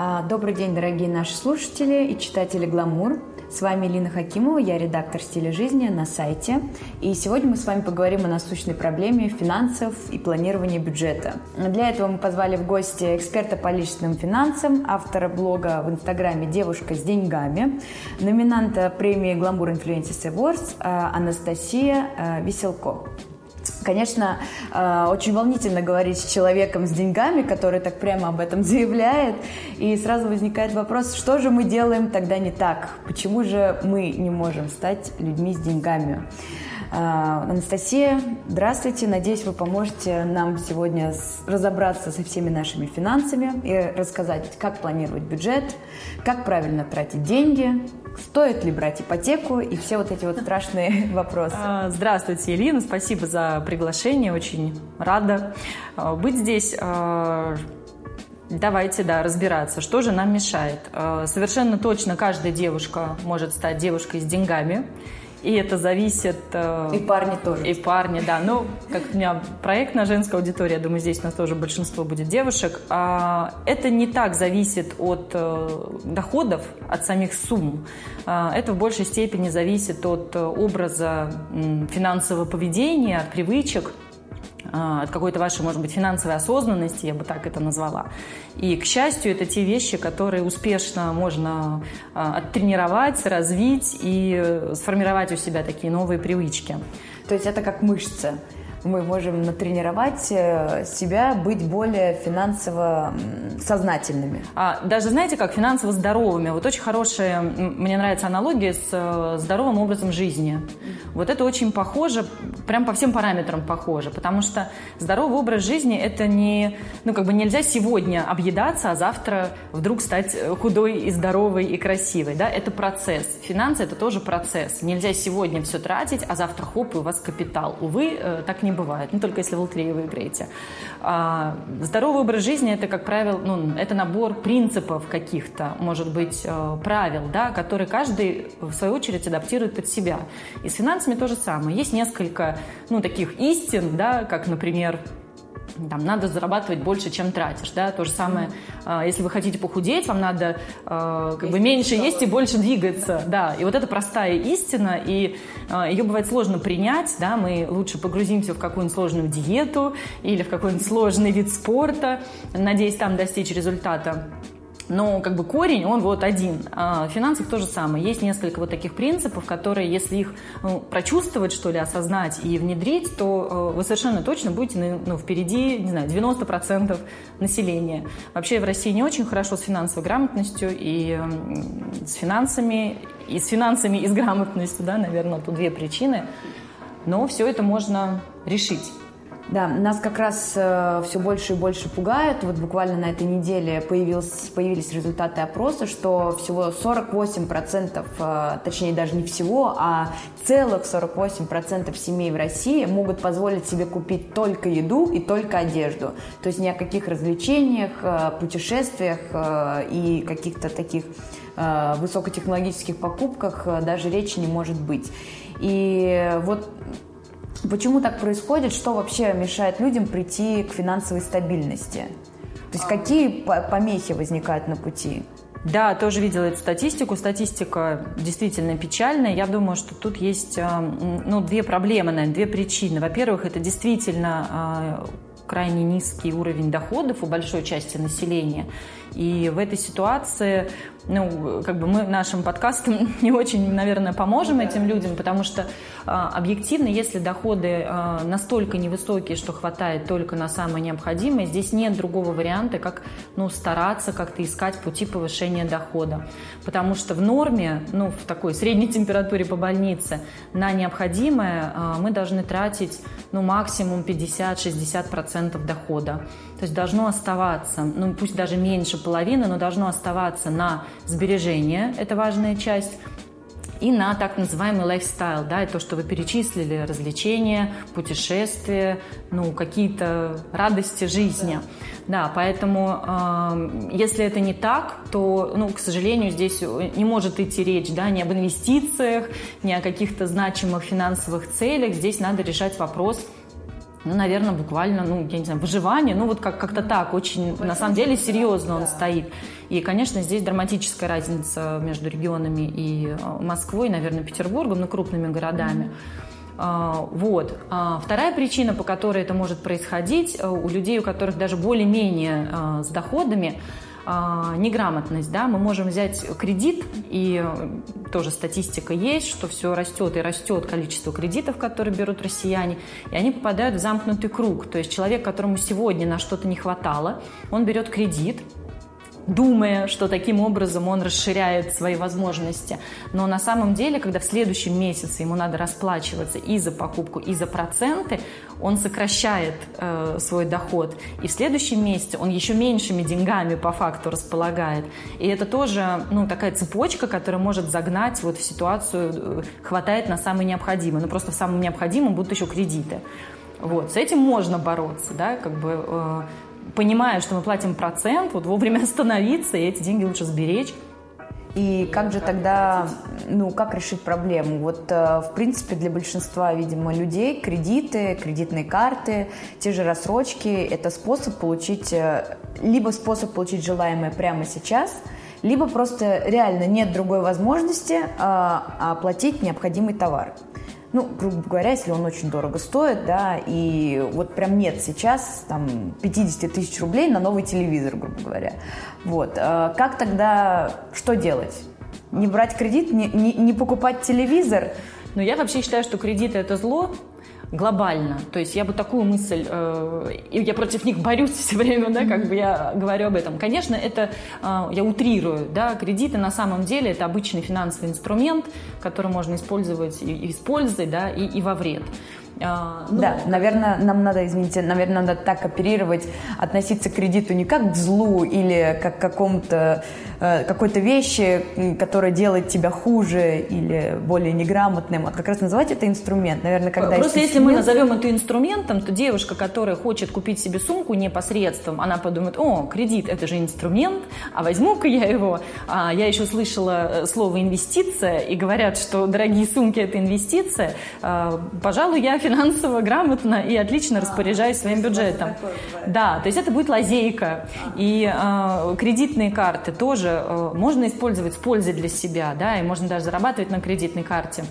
А, добрый день, дорогие наши слушатели и читатели «Гламур». С вами Лина Хакимова, я редактор «Стиля жизни» на сайте. И сегодня мы с вами поговорим о насущной проблеме финансов и планирования бюджета. Для этого мы позвали в гости эксперта по личным финансам, автора блога в Инстаграме «Девушка с деньгами», номинанта премии «Гламур Influencers Awards» а, Анастасия а, Веселко. Конечно, э, очень волнительно говорить с человеком с деньгами, который так прямо об этом заявляет. И сразу возникает вопрос, что же мы делаем тогда не так? Почему же мы не можем стать людьми с деньгами? А, Анастасия, здравствуйте. Надеюсь, вы поможете нам сегодня разобраться со всеми нашими финансами и рассказать, как планировать бюджет, как правильно тратить деньги, стоит ли брать ипотеку и все вот эти вот страшные вопросы. А, здравствуйте, Елена. Спасибо за приглашение. Очень рада а, быть здесь. Давайте, да, разбираться, что же нам мешает. Совершенно точно каждая девушка может стать девушкой с деньгами. И это зависит... Э, и парни тоже. И парни, да. Ну, как у меня проект на женская аудитория, я думаю, здесь у нас тоже большинство будет девушек. А, это не так зависит от э, доходов, от самих сумм. А, это в большей степени зависит от образа финансового поведения, от привычек, от какой-то вашей, может быть, финансовой осознанности, я бы так это назвала. И, к счастью, это те вещи, которые успешно можно а, оттренировать, развить и э, сформировать у себя такие новые привычки. То есть это как мышцы мы можем натренировать э, себя быть более финансово сознательными. А, даже знаете как, финансово здоровыми. Вот очень хорошая, мне нравится аналогия с э, здоровым образом жизни. Вот это очень похоже, прям по всем параметрам похоже, потому что здоровый образ жизни это не, ну как бы нельзя сегодня объедаться, а завтра вдруг стать худой и здоровой и красивой, да, это процесс. Финансы это тоже процесс. Нельзя сегодня все тратить, а завтра хоп, и у вас капитал. Увы, э, так не бывает, ну только если в лотерею выиграете. А, здоровый образ жизни это, как правило, ну, это набор принципов каких-то, может быть, э, правил, да, которые каждый, в свою очередь, адаптирует под себя. И с финансами то же самое. Есть несколько, ну, таких истин, да, как, например, там, надо зарабатывать больше, чем тратишь, да, то же самое, mm-hmm. если вы хотите похудеть, вам надо э, как есть бы меньше есть и больше двигаться, да, и вот это простая истина, и э, ее бывает сложно принять, да, мы лучше погрузимся в какую-нибудь сложную диету или в какой-нибудь сложный вид спорта, надеясь там достичь результата, но как бы корень, он вот один. А в финансах то же самое. Есть несколько вот таких принципов, которые, если их ну, прочувствовать, что ли, осознать и внедрить, то э, вы совершенно точно будете ну, впереди, не знаю, 90% населения. Вообще в России не очень хорошо с финансовой грамотностью и с финансами, и с финансами, и с грамотностью, да, наверное, тут две причины. Но все это можно решить. Да, нас как раз э, все больше и больше пугает. Вот буквально на этой неделе появился, появились результаты опроса, что всего 48%, э, точнее даже не всего, а целых 48% семей в России могут позволить себе купить только еду и только одежду. То есть ни о каких развлечениях, э, путешествиях э, и каких-то таких э, высокотехнологических покупках э, даже речи не может быть. И вот Почему так происходит? Что вообще мешает людям прийти к финансовой стабильности? То есть какие помехи возникают на пути? Да, тоже видела эту статистику. Статистика действительно печальная. Я думаю, что тут есть э, ну, две проблемы, наверное, две причины. Во-первых, это действительно э, крайне низкий уровень доходов у большой части населения. И в этой ситуации ну, как бы мы нашим подкастом не очень, наверное, поможем этим людям, потому что а, объективно, если доходы а, настолько невысокие, что хватает только на самое необходимое, здесь нет другого варианта, как ну, стараться как-то искать пути повышения дохода. Потому что в норме, ну, в такой средней температуре по больнице, на необходимое а, мы должны тратить ну, максимум 50-60% дохода. То есть должно оставаться, ну пусть даже меньше половины, но должно оставаться на сбережения, это важная часть, и на так называемый лайфстайл, да, то, что вы перечислили, развлечения, путешествия, ну, какие-то радости жизни. Да, да поэтому э, если это не так, то, ну, к сожалению, здесь не может идти речь, да, ни об инвестициях, ни о каких-то значимых финансовых целях. Здесь надо решать вопрос – ну, наверное, буквально, ну, я не знаю, выживание, ну, вот как- как-то так, очень, на самом деле, серьезно он стоит. И, конечно, здесь драматическая разница между регионами и э, Москвой, наверное, Петербургом, ну, крупными городами. А, Вот. А Вторая причина, по которой это может происходить, э, у людей, у которых даже более-менее э, с доходами, а, неграмотность, да, мы можем взять кредит, и э, тоже статистика есть, что все растет и растет количество кредитов, которые берут россияне, и они попадают в замкнутый круг. То есть человек, которому сегодня на что-то не хватало, он берет кредит, думая, что таким образом он расширяет свои возможности. Но на самом деле, когда в следующем месяце ему надо расплачиваться и за покупку, и за проценты, он сокращает э, свой доход. И в следующем месяце он еще меньшими деньгами по факту располагает. И это тоже ну, такая цепочка, которая может загнать вот в ситуацию, э, хватает на самое необходимое. Но просто в самом необходимом будут еще кредиты. Вот, с этим можно бороться, да, как бы э, понимая, что мы платим процент, вот вовремя остановиться и эти деньги лучше сберечь. И как же тогда, ну, как решить проблему? Вот, э, в принципе, для большинства, видимо, людей кредиты, кредитные карты, те же рассрочки – это способ получить, э, либо способ получить желаемое прямо сейчас, либо просто реально нет другой возможности а, оплатить необходимый товар ну, грубо говоря, если он очень дорого стоит, да, и вот прям нет сейчас там 50 тысяч рублей на новый телевизор, грубо говоря. Вот. А как тогда, что делать? Не брать кредит, не, не, не покупать телевизор? Ну, я вообще считаю, что кредиты – это зло, глобально. То есть я бы такую мысль, э, я против них борюсь все время, да, как бы я говорю об этом. Конечно, это э, я утрирую, да, кредиты на самом деле это обычный финансовый инструмент, который можно использовать и, и с пользой, да, и, и во вред. А, ну, да, наверное, нам надо, извините, наверное, надо так оперировать, относиться к кредиту не как к злу или как к какому-то какой-то вещи, которая делает тебя хуже или более неграмотным, а как раз называть это инструмент. Наверное, когда Просто если мы назовем это инструментом, то девушка, которая хочет купить себе сумку непосредством, она подумает, о, кредит – это же инструмент, а возьму-ка я его. А я еще слышала э, слово «инвестиция», и говорят, что дорогие сумки – это инвестиция. А, пожалуй, я финансово грамотно и отлично а, распоряжаюсь своим бюджетом. Да, то есть это будет лазейка. И э, кредитные карты тоже э, можно использовать с пользой для себя, да, и можно даже зарабатывать на кредитной карте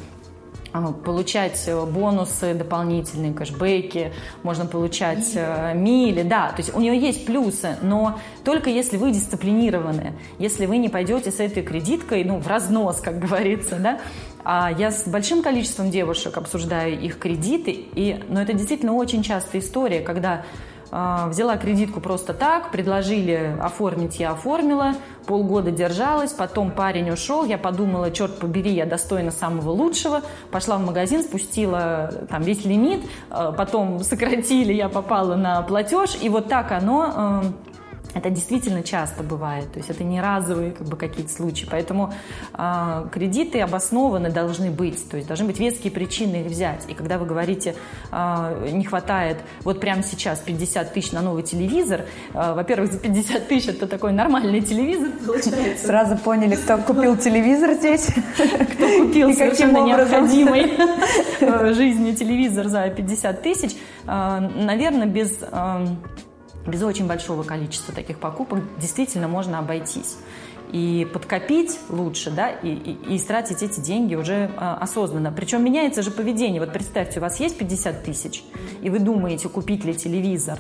получать бонусы дополнительные, кэшбэки, можно получать мили. мили, да, то есть у нее есть плюсы, но только если вы дисциплинированы, если вы не пойдете с этой кредиткой, ну, в разнос, как говорится, да, а я с большим количеством девушек обсуждаю их кредиты, и, но это действительно очень частая история, когда э, взяла кредитку просто так, предложили оформить, я оформила, полгода держалась, потом парень ушел, я подумала, черт побери, я достойна самого лучшего, пошла в магазин, спустила там весь лимит, э, потом сократили, я попала на платеж, и вот так оно э, это действительно часто бывает, то есть это не разовые как бы, какие-то случаи. Поэтому э, кредиты обоснованы должны быть, то есть должны быть веские причины их взять. И когда вы говорите, э, не хватает вот прямо сейчас 50 тысяч на новый телевизор, э, во-первых, за 50 тысяч это такой нормальный телевизор получается. Сразу поняли, кто купил телевизор здесь. Кто купил совершенно необходимый в жизни телевизор за 50 тысяч. Наверное, без без очень большого количества таких покупок действительно можно обойтись и подкопить лучше, да, и, и, и тратить эти деньги уже э, осознанно. Причем меняется же поведение. Вот представьте, у вас есть 50 тысяч, и вы думаете, купить ли телевизор,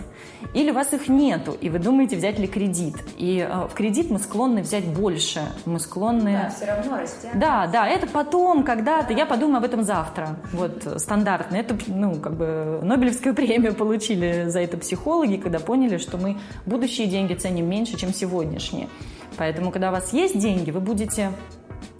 или у вас их нету, и вы думаете, взять ли кредит. И э, в кредит мы склонны взять больше, мы склонны... Да, все равно расти. Да, да, это потом, когда-то, я подумаю об этом завтра. Вот, стандартно. Это, ну, как бы, Нобелевскую премию получили за это психологи, когда поняли, что мы будущие деньги ценим меньше, чем сегодняшние. Поэтому, когда у вас есть деньги, вы будете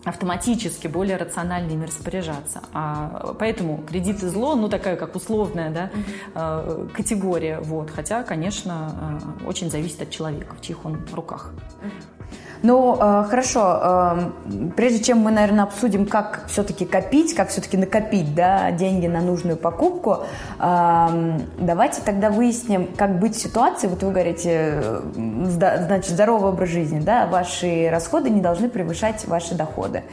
автоматически более рационально ими распоряжаться. А, поэтому кредиты зло, ну такая как условная да, mm-hmm. категория. Вот. Хотя, конечно, э, очень зависит от человека, в чьих он руках. Mm-hmm. Ну, э, хорошо. Э, прежде чем мы, наверное, обсудим, как все-таки копить, как все-таки накопить да, деньги на нужную покупку, э, давайте тогда выясним, как быть в ситуации. Вот вы говорите, значит, здоровый образ жизни, да, ваши расходы не должны превышать ваши доходы.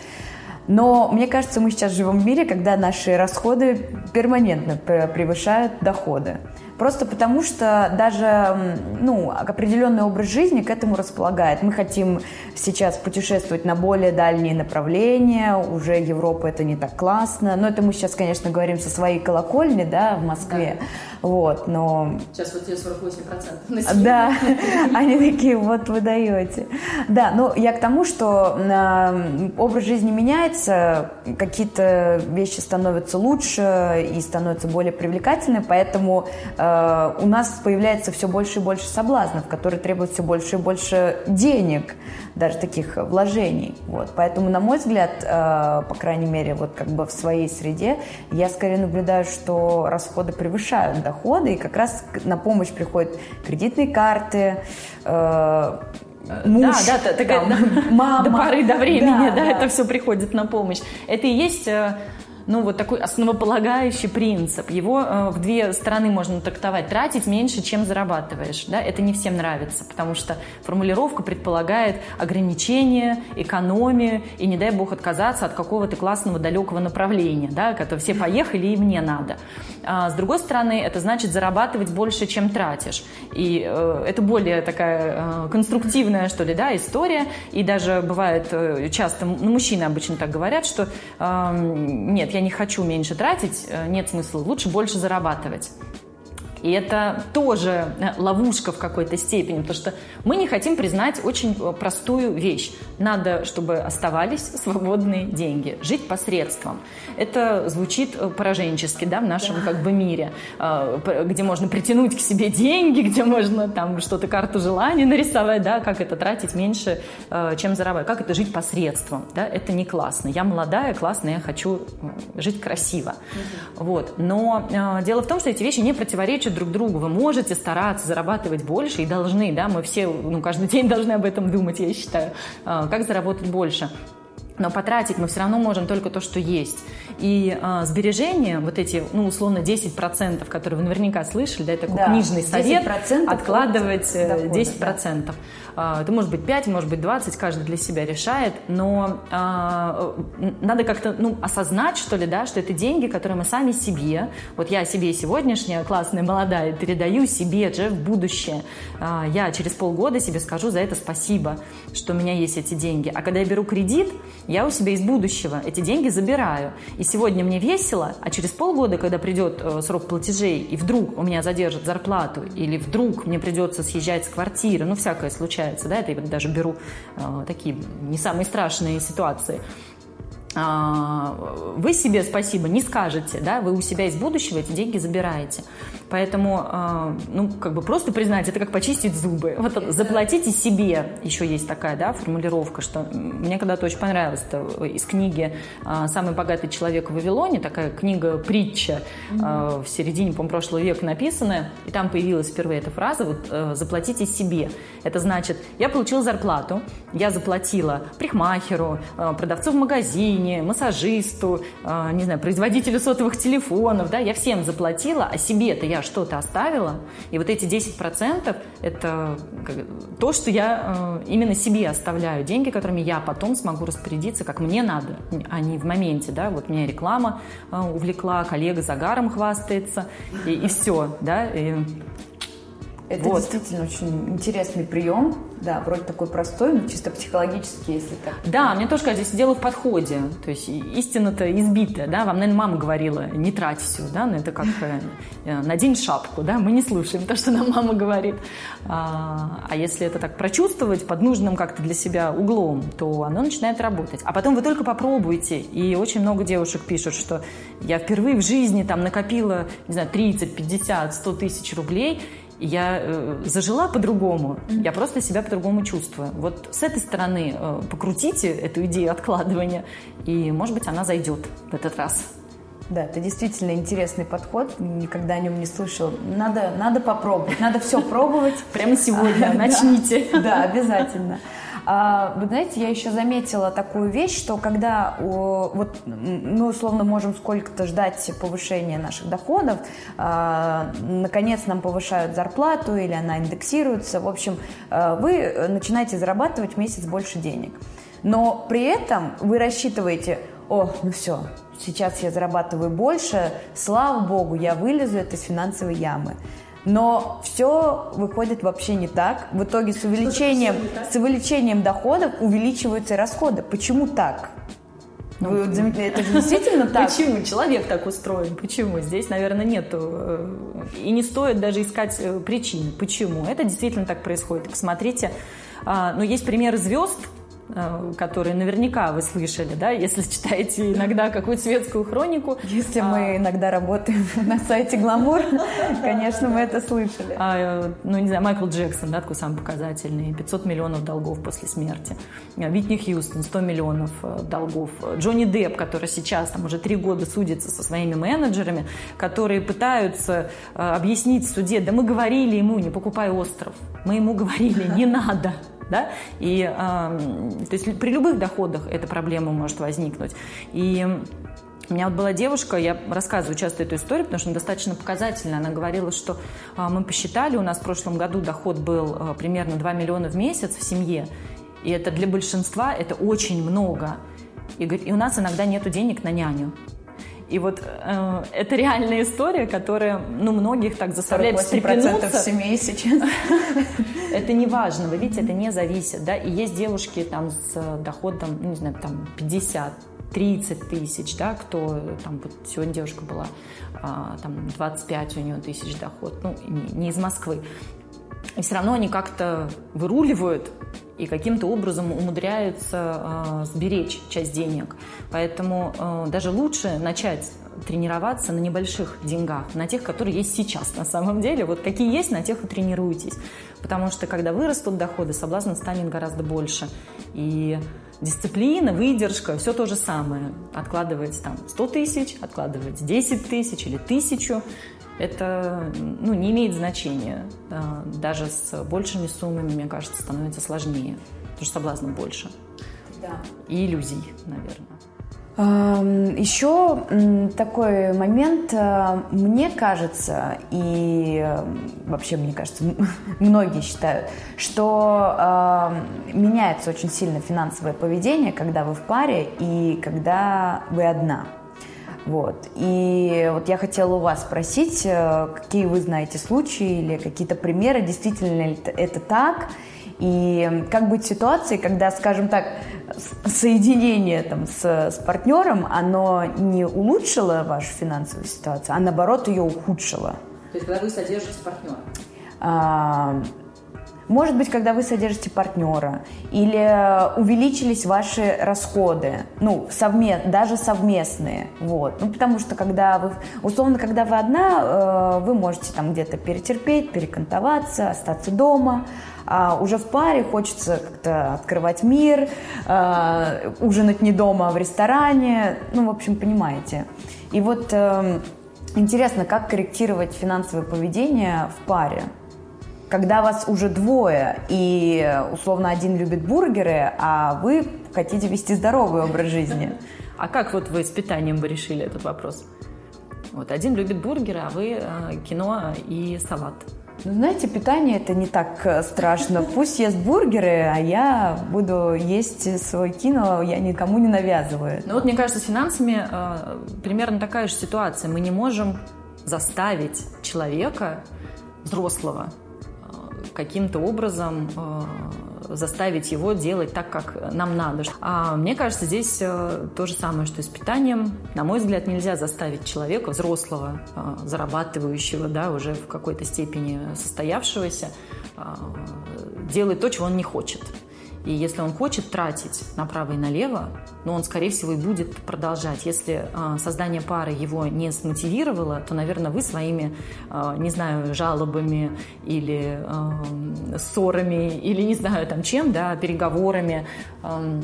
Но мне кажется, мы сейчас живем в мире, когда наши расходы перманентно превышают доходы. Просто потому, что даже ну, определенный образ жизни к этому располагает. Мы хотим сейчас путешествовать на более дальние направления, уже Европа это не так классно. Но это мы сейчас, конечно, говорим со своей колокольни, да, в Москве. Да. Вот, но... Сейчас вот тебе 48% населения. Да, они такие, вот вы даете. Да, ну я к тому, что э, образ жизни меняется, какие-то вещи становятся лучше и становятся более привлекательны, поэтому э, у нас появляется все больше и больше соблазнов, которые требуют все больше и больше денег, даже таких вложений. Вот. Поэтому, на мой взгляд, э, по крайней мере, вот как бы в своей среде, я скорее наблюдаю, что расходы превышают доходы, и как раз на помощь приходят кредитные карты, э, муж, да, да, такая, там, да, мама. До поры до времени, да, да, да, это все приходит на помощь. Это и есть э, ну, вот такой основополагающий принцип. Его э, в две стороны можно трактовать. Тратить меньше, чем зарабатываешь. Да? Это не всем нравится, потому что формулировка предполагает ограничение, экономию и, не дай бог, отказаться от какого-то классного далекого направления, да, когда все поехали и мне надо. А с другой стороны, это значит зарабатывать больше, чем тратишь. И э, это более такая э, конструктивная, что ли, да, история. И даже бывает э, часто, ну, мужчины обычно так говорят, что э, нет, я не хочу меньше тратить, э, нет смысла, лучше больше зарабатывать. И это тоже э, ловушка в какой-то степени, потому что мы не хотим признать очень э, простую вещь. Надо, чтобы оставались свободные деньги, жить посредством. Это звучит э, пораженчески да, в нашем да. как бы мире, где можно притянуть к себе деньги, где можно там что-то, карту желаний нарисовать, да, как это тратить меньше, чем зарабатывать, как это жить посредством. Да, это не классно. Я молодая, классная, я хочу жить красиво. Угу. Вот. Но дело в том, что эти вещи не противоречат друг другу. Вы можете стараться зарабатывать больше и должны, да, мы все, ну, каждый день должны об этом думать, я считаю, а, как заработать больше. Но потратить мы все равно можем только то, что есть. И э, сбережения, вот эти, ну, условно, 10%, которые вы наверняка слышали, да, это такой да, книжный совет, откладывать 10%. Дохода, да. А, это может быть 5, может быть 20, каждый для себя решает, но а, надо как-то ну, осознать, что ли, да, что это деньги, которые мы сами себе, вот я себе сегодняшняя классная молодая передаю себе же в будущее. А, я через полгода себе скажу за это спасибо, что у меня есть эти деньги. А когда я беру кредит, я у себя из будущего эти деньги забираю. И сегодня мне весело, а через полгода, когда придет э, срок платежей, и вдруг у меня задержат зарплату, или вдруг мне придется съезжать с квартиры, ну, всякое случается, случается, да, это я даже беру э, такие не самые страшные ситуации. А, вы себе спасибо не скажете, да, вы у себя из будущего эти деньги забираете. Поэтому, а, ну, как бы просто признать, это как почистить зубы. Вот заплатите себе, еще есть такая, да, формулировка, что мне когда-то очень понравилось, это из книги а, «Самый богатый человек в Вавилоне», такая книга-притча в середине, по прошлого века написанная, и там появилась впервые эта фраза, вот э, «заплатите себе». Это значит, я получила зарплату, я заплатила парикмахеру, э, продавцу в магазине, массажисту, не знаю, производителю сотовых телефонов, да, я всем заплатила, а себе-то я что-то оставила, и вот эти 10% это то, что я э, именно себе оставляю, деньги, которыми я потом смогу распорядиться, как мне надо, а не в моменте, да, вот меня реклама э, увлекла, коллега загаром хвастается, и, и все, да, и это вот. действительно очень интересный прием. Да, вроде такой простой, но чисто психологически, если так. Да, мне тоже кажется, здесь дело в подходе. То есть истина-то избитая, да. Вам, наверное, мама говорила, не трать все, да. Но это как э, э, надень шапку, да. Мы не слушаем то, что нам мама говорит. А, а если это так прочувствовать под нужным как-то для себя углом, то оно начинает работать. А потом вы только попробуйте. И очень много девушек пишут, что я впервые в жизни там накопила, не знаю, 30, 50, 100 тысяч рублей, я э, зажила по-другому, я просто себя по-другому чувствую. Вот с этой стороны э, покрутите эту идею откладывания, и, может быть, она зайдет в этот раз. Да, это действительно интересный подход, никогда о нем не слышал. Надо, надо попробовать, надо все пробовать. Прямо сегодня начните. Да, обязательно. А, вы знаете, я еще заметила такую вещь, что когда вот мы условно можем сколько-то ждать повышения наших доходов, а, наконец нам повышают зарплату или она индексируется, в общем, а, вы начинаете зарабатывать в месяц больше денег. Но при этом вы рассчитываете, о, ну все, сейчас я зарабатываю больше, слава богу, я вылезу из финансовой ямы. Но все выходит вообще не так. В итоге с увеличением, с увеличением доходов увеличиваются расходы. Почему так? Ну, Вы, это же действительно так? Почему? Человек так устроен. Почему? Здесь, наверное, нету. Э, и не стоит даже искать э, причин. Почему? Это действительно так происходит. Посмотрите, а, ну, есть примеры звезд, которые наверняка вы слышали, да, если читаете иногда какую-то светскую хронику. Если а... мы иногда работаем на сайте Гламур, конечно, мы это слышали. А, ну, не знаю, Майкл Джексон, да, такой самый показательный, 500 миллионов долгов после смерти. Витни Хьюстон, 100 миллионов э, долгов. Джонни Депп, который сейчас там уже три года судится со своими менеджерами, которые пытаются э, объяснить в суде, да мы говорили ему, не покупай остров. Мы ему говорили, не надо да, и э, то есть при любых доходах эта проблема может возникнуть. И у меня вот была девушка, я рассказываю часто эту историю, потому что она достаточно показательная. Она говорила, что э, мы посчитали, у нас в прошлом году доход был э, примерно 2 миллиона в месяц в семье, и это для большинства это очень много. И, и у нас иногда нет денег на няню. И вот э, это реальная история, которая, ну, многих так заставляет встрепенуться. семей сейчас. Это не важно, вы видите, это не зависит, да, и есть девушки там с доходом, ну, не знаю, там 50, 30 тысяч, да, кто там, вот сегодня девушка была, а, там 25 у нее тысяч доход, ну, не, не из Москвы. И все равно они как-то выруливают и каким-то образом умудряются э, сберечь часть денег. Поэтому э, даже лучше начать тренироваться на небольших деньгах, на тех, которые есть сейчас на самом деле. Вот какие есть, на тех и тренируйтесь. Потому что когда вырастут доходы, соблазн станет гораздо больше. И дисциплина, выдержка, все то же самое. Откладывать там 100 тысяч, откладывать 10 тысяч или тысячу это ну, не имеет значения. Даже с большими суммами, мне кажется, становится сложнее, потому что соблазна больше. Да. И иллюзий, наверное. Еще такой момент, э, мне кажется, и вообще, мне кажется, многие считают, что меняется очень сильно финансовое поведение, когда вы в паре и когда вы одна. Вот. И вот я хотела у вас спросить, э, какие вы знаете случаи или какие-то примеры, действительно ли это так, и как быть ситуации, когда, скажем так, соединение там, с, с партнером, оно не улучшило вашу финансовую ситуацию, а наоборот ее ухудшило? То есть, когда вы содержите партнера? А, может быть, когда вы содержите партнера или увеличились ваши расходы, ну, совмест, даже совместные, вот. Ну, потому что когда вы, условно, когда вы одна, э, вы можете там где-то перетерпеть, перекантоваться, остаться дома, а уже в паре хочется как-то открывать мир, э, ужинать не дома, а в ресторане, ну, в общем, понимаете. И вот э, интересно, как корректировать финансовое поведение в паре – когда вас уже двое, и условно один любит бургеры, а вы хотите вести здоровый образ жизни. А как вот вы с питанием бы решили этот вопрос? Вот один любит бургеры, а вы э, кино и салат. Ну, знаете, питание это не так э, страшно. Пусть ест бургеры, а я буду есть свой кино, я никому не навязываю. Ну вот мне кажется, с финансами э, примерно такая же ситуация. Мы не можем заставить человека взрослого каким-то образом э, заставить его делать так, как нам надо. А мне кажется, здесь э, то же самое, что и с питанием. На мой взгляд, нельзя заставить человека, взрослого, э, зарабатывающего, да, уже в какой-то степени состоявшегося, делать то, чего он не хочет. И если он хочет тратить направо и налево, но он, скорее всего, и будет продолжать. Если э, создание пары его не смотивировало, то, наверное, вы своими, э, не знаю, жалобами или э, ссорами, или не знаю там чем, да, переговорами, э,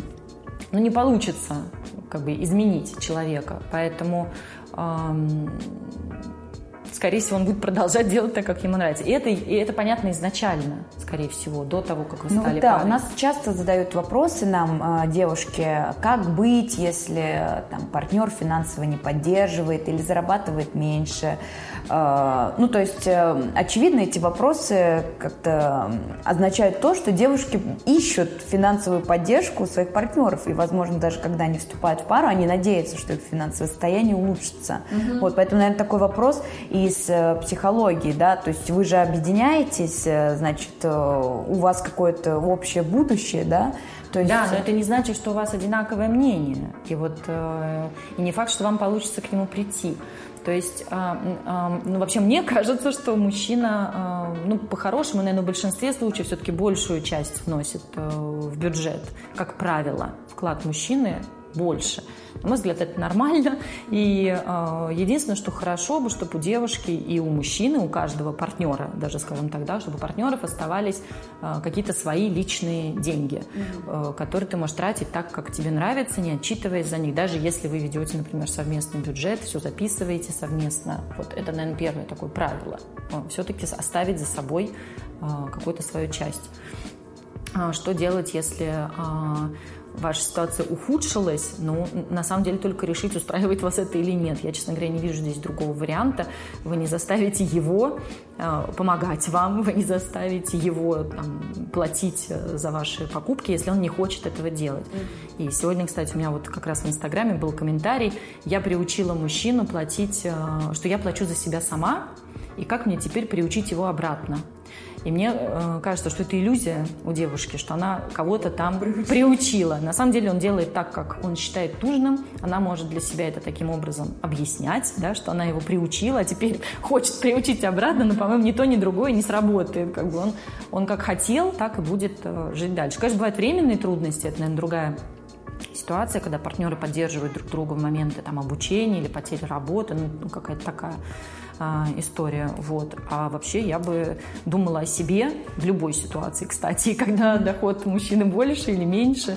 ну, не получится как бы изменить человека. Поэтому э, скорее всего, он будет продолжать делать так, как ему нравится. И это, и это понятно изначально, скорее всего, до того, как вы ну, стали да, парой. у нас часто задают вопросы нам, э, девушки, как быть, если там, партнер финансово не поддерживает или зарабатывает меньше, Э, ну, то есть, э, очевидно, эти вопросы как-то означают то, что девушки ищут финансовую поддержку своих партнеров. И, возможно, даже когда они вступают в пару, они надеются, что их финансовое состояние улучшится. Угу. Вот, поэтому, наверное, такой вопрос из психологии, да, то есть вы же объединяетесь, значит, у вас какое-то общее будущее, да, то есть... Да, но это не значит, что у вас одинаковое мнение. И вот э, и не факт, что вам получится к нему прийти. То есть, э, э, ну, вообще, мне кажется, что мужчина, э, ну, по-хорошему, наверное, в большинстве случаев все-таки большую часть вносит э, в бюджет, как правило. Вклад мужчины больше. На мой взгляд, это нормально. И э, единственное, что хорошо бы, чтобы у девушки и у мужчины, у каждого партнера, даже, скажем так, да, чтобы у партнеров оставались э, какие-то свои личные деньги, э, которые ты можешь тратить так, как тебе нравится, не отчитываясь за них. Даже если вы ведете, например, совместный бюджет, все записываете совместно. Вот это, наверное, первое такое правило. Все-таки оставить за собой э, какую-то свою часть. Что делать, если ваша ситуация ухудшилась, ну, на самом деле только решить, устраивает вас это или нет. Я, честно говоря, не вижу здесь другого варианта. Вы не заставите его э, помогать вам, вы не заставите его там, платить э, за ваши покупки, если он не хочет этого делать. И сегодня, кстати, у меня вот как раз в Инстаграме был комментарий, я приучила мужчину платить, э, что я плачу за себя сама, и как мне теперь приучить его обратно. И мне э, кажется, что это иллюзия у девушки, что она кого-то там приучила. На самом деле он делает так, как он считает нужным. Она может для себя это таким образом объяснять, да, что она его приучила, а теперь хочет приучить обратно, но, по-моему, ни то, ни другое не сработает. Как бы он, он как хотел, так и будет э, жить дальше. Конечно, бывают временные трудности, это, наверное, другая ситуация, когда партнеры поддерживают друг друга в моменты там, обучения или потери работы, ну, какая-то такая а, история. Вот. А вообще я бы думала о себе в любой ситуации, кстати, когда доход мужчины больше или меньше,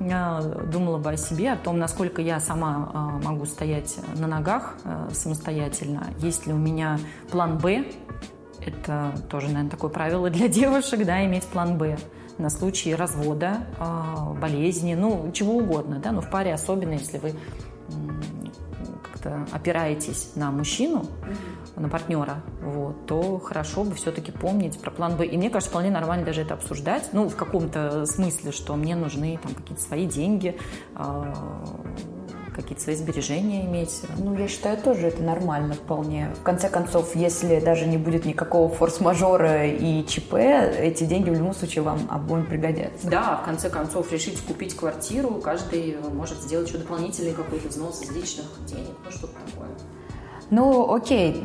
я думала бы о себе, о том, насколько я сама а, могу стоять на ногах а, самостоятельно. Есть ли у меня план «Б», это тоже, наверное, такое правило для девушек, да, иметь план «Б» на случай развода, болезни, ну, чего угодно, да, но в паре особенно, если вы как-то опираетесь на мужчину, на партнера, вот, то хорошо бы все-таки помнить про план Б. И мне кажется, вполне нормально даже это обсуждать, ну, в каком-то смысле, что мне нужны там какие-то свои деньги, э, какие-то свои сбережения иметь. Ну, я считаю, тоже это нормально вполне. В конце концов, если даже не будет никакого форс-мажора и ЧП, эти деньги в любом случае вам обоим пригодятся. Да, в конце концов, решить купить квартиру, каждый может сделать еще дополнительный какой-то взнос из личных денег, ну, что-то такое. Ну, окей,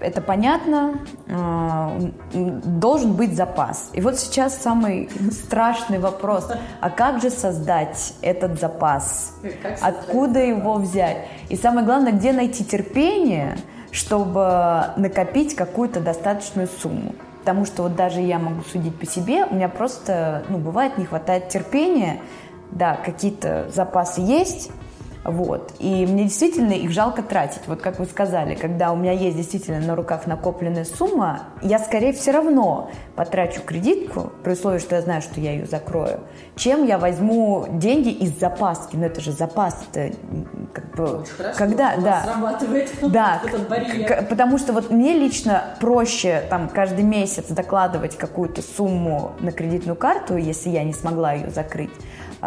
это понятно, а, должен быть запас. И вот сейчас самый страшный вопрос, а как же создать этот запас? Откуда его взять? И самое главное, где найти терпение, чтобы накопить какую-то достаточную сумму? Потому что вот даже я могу судить по себе, у меня просто, ну, бывает, не хватает терпения, да, какие-то запасы есть, вот. И мне действительно их жалко тратить. Вот как вы сказали, когда у меня есть действительно на руках накопленная сумма, я скорее все равно потрачу кредитку, при условии, что я знаю, что я ее закрою, чем я возьму деньги из запаски. Ну это же запас, это как бы... Очень хорошо, когда, да, срабатывает да, этот барьер. Потому что вот мне лично проще там каждый месяц докладывать какую-то сумму на кредитную карту, если я не смогла ее закрыть,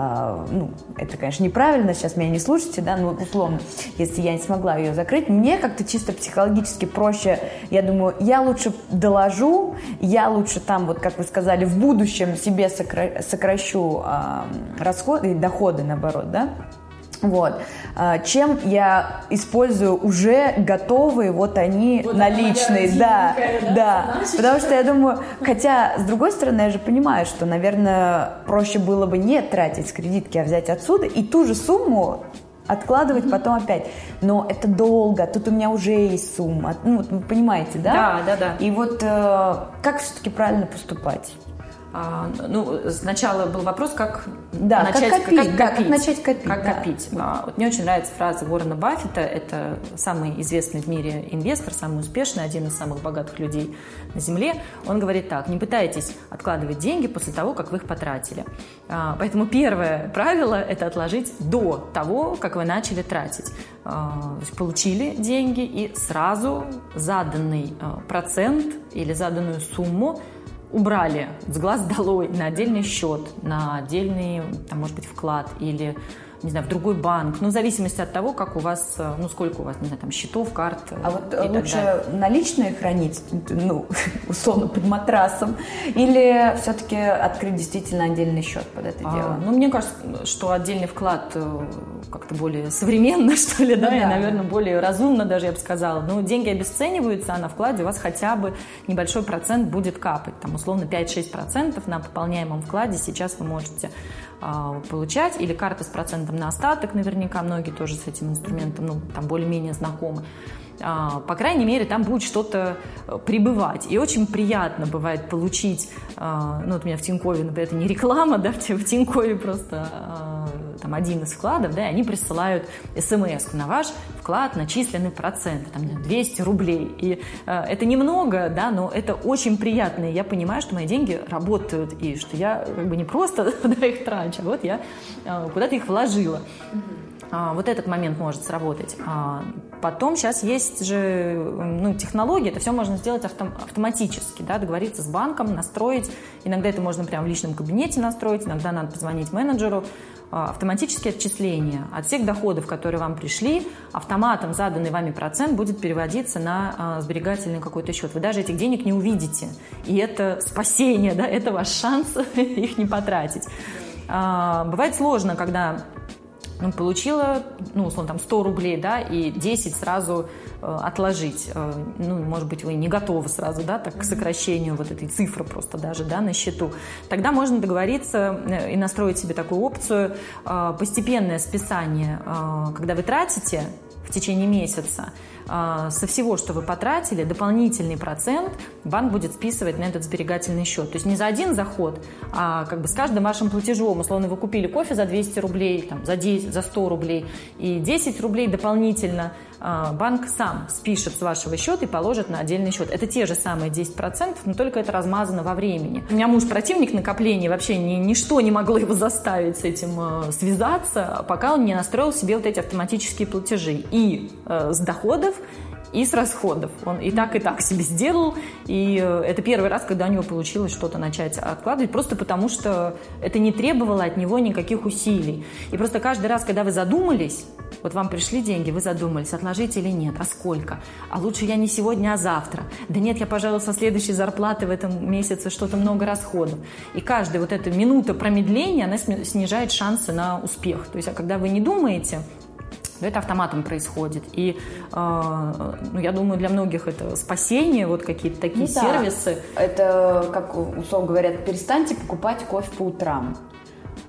а, ну, это, конечно, неправильно, сейчас меня не слушайте, да, но условно, если я не смогла ее закрыть, мне как-то чисто психологически проще, я думаю, я лучше доложу, я лучше там, вот как вы сказали, в будущем себе сокра- сокращу э, расходы, доходы, наоборот, да, вот. А, чем я использую уже готовые, вот они вот наличные, да, да, да. Потому что я думаю, хотя с другой стороны я же понимаю, что, наверное, проще было бы не тратить с кредитки, а взять отсюда и ту же сумму откладывать mm-hmm. потом опять. Но это долго, тут у меня уже есть сумма. Ну, вы понимаете, да? Да, да, да. И вот э, как все-таки правильно поступать? А, ну, сначала был вопрос, как да, начать как копить. Как, да, копить. как начать копить. Как да. копить. А, вот мне очень нравится фраза Уоррена Баффета. Это самый известный в мире инвестор, самый успешный, один из самых богатых людей на Земле. Он говорит так, не пытайтесь откладывать деньги после того, как вы их потратили. А, поэтому первое правило – это отложить до того, как вы начали тратить. А, получили деньги и сразу заданный а, процент или заданную сумму убрали с глаз долой на отдельный счет, на отдельный, там, может быть, вклад или не знаю, в другой банк, ну, в зависимости от того, как у вас, э, ну, сколько у вас, не знаю, там, счетов, карт А вот э, лучше наличные хранить, ну, условно, под матрасом, или все-таки открыть действительно отдельный счет под это а, дело? Ну, мне кажется, что отдельный вклад э, как-то более современно, что ли, да, ну, и, да, наверное, более разумно даже, я бы сказала. Ну, деньги обесцениваются, а на вкладе у вас хотя бы небольшой процент будет капать, там, условно, 5-6% на пополняемом вкладе сейчас вы можете получать, или карта с процентом на остаток, наверняка многие тоже с этим инструментом, ну, там более-менее знакомы. А, по крайней мере, там будет что-то э, прибывать. И очень приятно бывает получить, а, ну вот у меня в Тинькове, например, это не реклама, да, в Тинькове просто там один из вкладов, да, и они присылают смс на ваш вклад начисленный процент, там 200 рублей. И э, это немного, да, но это очень приятно. И я понимаю, что мои деньги работают, и что я как бы не просто да, их трачу, а вот я э, куда-то их вложила. А, вот этот момент может сработать. А, потом сейчас есть же ну, технологии, это все можно сделать автом, автоматически, да, договориться с банком, настроить. Иногда это можно прямо в личном кабинете настроить, иногда надо позвонить менеджеру. А, автоматические отчисления от всех доходов, которые вам пришли, автоматом заданный вами процент будет переводиться на сберегательный какой-то счет. Вы даже этих денег не увидите. И это спасение, да, это ваш шанс их не потратить. Бывает сложно, когда ну, получила, ну, условно, там 100 рублей, да, и 10 сразу э, отложить. Э, ну, может быть, вы не готовы сразу, да, так к сокращению вот этой цифры просто даже, да, на счету. Тогда можно договориться э, и настроить себе такую опцию э, постепенное списание, э, когда вы тратите в течение месяца, со всего, что вы потратили, дополнительный процент банк будет списывать на этот сберегательный счет. То есть не за один заход, а как бы с каждым вашим платежом. Условно, вы купили кофе за 200 рублей, там, за, 10, за 100 рублей, и 10 рублей дополнительно а, банк сам спишет с вашего счета и положит на отдельный счет. Это те же самые 10%, но только это размазано во времени. У меня муж противник накоплений, вообще ни, ничто не могло его заставить с этим э, связаться, пока он не настроил себе вот эти автоматические платежи. И э, с доходов и с расходов. Он и так, и так себе сделал. И э, это первый раз, когда у него получилось что-то начать откладывать, просто потому что это не требовало от него никаких усилий. И просто каждый раз, когда вы задумались, вот вам пришли деньги, вы задумались, отложить или нет, а сколько? А лучше я не сегодня, а завтра. Да нет, я, пожалуй, со следующей зарплаты в этом месяце что-то много расходов. И каждая вот эта минута промедления, она снижает шансы на успех. То есть, а когда вы не думаете, но это автоматом происходит. И э, ну, я думаю, для многих это спасение, вот какие-то такие ну, сервисы. Да. Это, как условно говорят, перестаньте покупать кофе по утрам.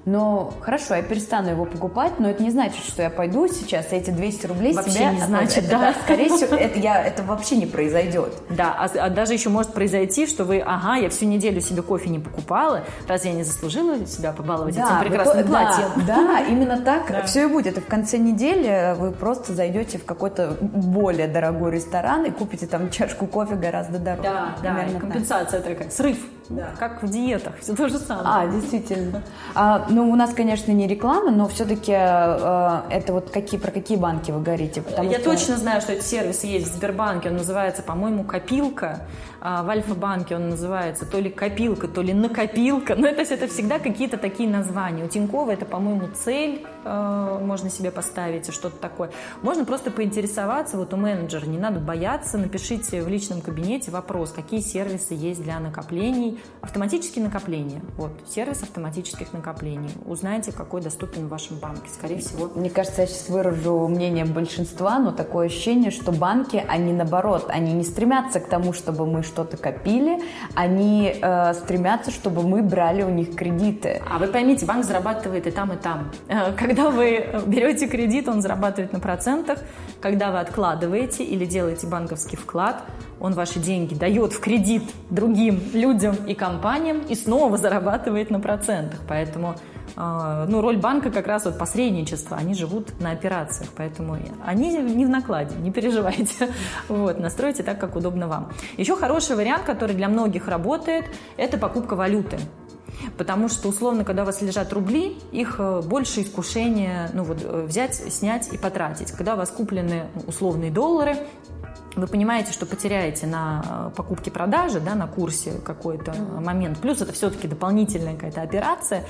Но хорошо, я перестану его покупать, но это не значит, что я пойду сейчас эти 200 рублей вообще себе... не значит, это, да. Скорее всего, это, я, это вообще не произойдет. Да, а, а даже еще может произойти, что вы, ага, я всю неделю себе кофе не покупала, разве я не заслужила себя побаловать да, этим прекрасным вы, платьем? Да, да, именно так да. все и будет. И в конце недели вы просто зайдете в какой-то более дорогой ресторан и купите там чашку кофе гораздо дороже. Да, да, и компенсация так. такая, срыв. Да. Как в диетах, все то же самое. А, действительно. А, ну, у нас, конечно, не реклама, но все-таки э, это вот какие, про какие банки вы говорите? Я что... точно знаю, что эти сервисы есть в Сбербанке. Он называется, по-моему, «Копилка». А в Альфа-банке он называется то ли «Копилка», то ли «Накопилка». Ну, это, это всегда какие-то такие названия. У Тинькова это, по-моему, «Цель» э, можно себе поставить что-то такое. Можно просто поинтересоваться вот у менеджера. Не надо бояться. Напишите в личном кабинете вопрос, какие сервисы есть для накоплений. Автоматические накопления. Вот, сервис автоматических накоплений. Узнайте, какой доступен в вашем банке. Скорее всего. Мне кажется, я сейчас выражу мнение большинства, но такое ощущение, что банки, они наоборот, они не стремятся к тому, чтобы мы что-то копили, они э, стремятся, чтобы мы брали у них кредиты. А вы поймите, банк зарабатывает и там, и там. Э, когда вы берете кредит, он зарабатывает на процентах. Когда вы откладываете или делаете банковский вклад, он ваши деньги дает в кредит другим людям и компаниям и снова зарабатывает на процентах. Поэтому а, ну, роль банка как раз вот посредничество, они живут на операциях, поэтому они не в накладе, не переживайте. Вот, настройте так, как удобно вам. Еще хороший вариант, который для многих работает, это покупка валюты. Потому что, условно, когда у вас лежат рубли, их э, больше искушения ну, вот, э, взять, снять и потратить. Когда у вас куплены условные доллары, вы понимаете, что потеряете на э, покупке-продаже, да, на курсе какой-то момент. Плюс это все-таки дополнительная какая-то операция.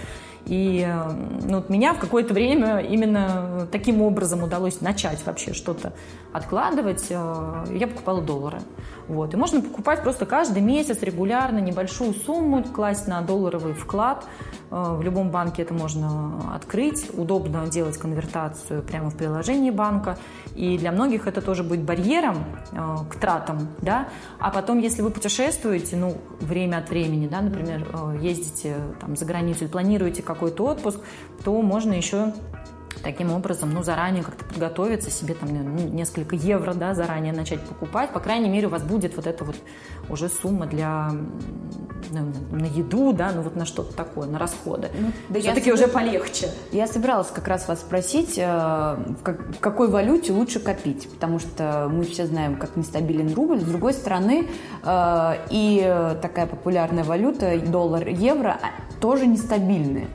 И э, ну, вот меня в какое-то время именно таким образом удалось начать вообще что-то откладывать. Э, я покупала доллары. Вот. И можно покупать просто каждый месяц регулярно небольшую сумму, класть на долларовый вклад. Э, в любом банке это можно открыть. Удобно делать конвертацию прямо в приложении банка. И для многих это тоже будет барьером к тратам. Да? А потом, если вы путешествуете, ну, время от времени, да, например, ездите там, за границу или планируете какой-то отпуск, то можно еще таким образом, ну, заранее как-то подготовиться, себе там ну, несколько евро, да, заранее начать покупать. По крайней мере, у вас будет вот эта вот уже сумма для ну, на еду, да, ну вот на что-то такое, на расходы. Ну, да Все-таки уже полегче. Я собиралась как раз вас спросить, э, в, как, в какой валюте лучше копить, потому что мы все знаем, как нестабилен рубль. С другой стороны, э, и такая популярная валюта, доллар, евро, а, тоже нестабильные.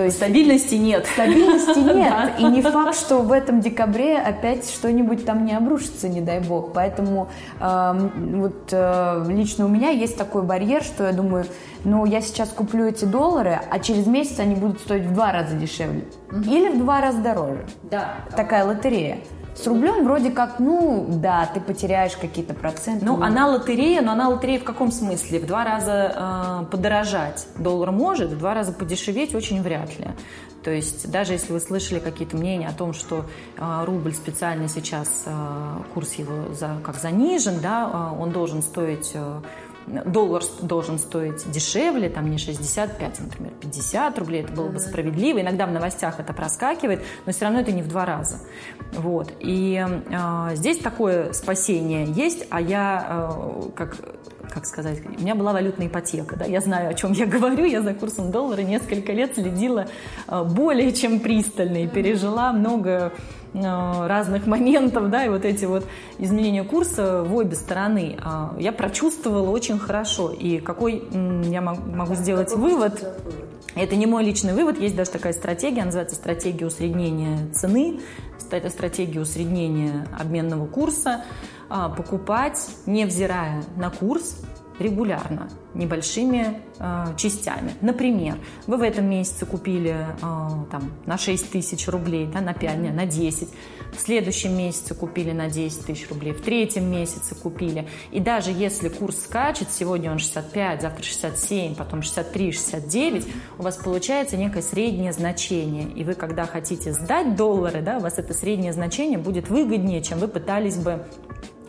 То есть стабильности нет. Стабильности нет. И не факт, что в этом декабре опять что-нибудь там не обрушится, не дай бог. Поэтому э, вот э, лично у меня есть такой барьер, что я думаю, ну я сейчас куплю эти доллары, а через месяц они будут стоить в два раза дешевле. Или в два раза дороже. Да. Такая лотерея. С рублем вроде как, ну, да, ты потеряешь какие-то проценты. Ну, она лотерея, но она лотерея в каком смысле? В два раза э, подорожать доллар может, в два раза подешеветь очень вряд ли. То есть даже если вы слышали какие-то мнения о том, что э, рубль специально сейчас, э, курс его за, как занижен, да, э, он должен стоить... Э, доллар должен стоить дешевле, там не 65, а, например, 50 рублей, это было бы справедливо. Иногда в новостях это проскакивает, но все равно это не в два раза. Вот. И э, здесь такое спасение есть, а я, э, как, как сказать, у меня была валютная ипотека, да, я знаю, о чем я говорю, я за курсом доллара несколько лет следила э, более чем пристально и пережила много Э, разных моментов, да, и вот эти вот изменения курса в обе стороны а, я прочувствовала очень хорошо. И какой я могу сделать какой вывод? Это не мой личный вывод, есть даже такая стратегия, называется стратегия усреднения цены, стратегия усреднения обменного курса, покупать, невзирая на курс, регулярно, небольшими э, частями. Например, вы в этом месяце купили э, там, на 6 тысяч рублей, да, на 5, не, на 10. В следующем месяце купили на 10 тысяч рублей, в третьем месяце купили. И даже если курс скачет, сегодня он 65, завтра 67, потом 63, 69, у вас получается некое среднее значение. И вы, когда хотите сдать доллары, да, у вас это среднее значение будет выгоднее, чем вы пытались бы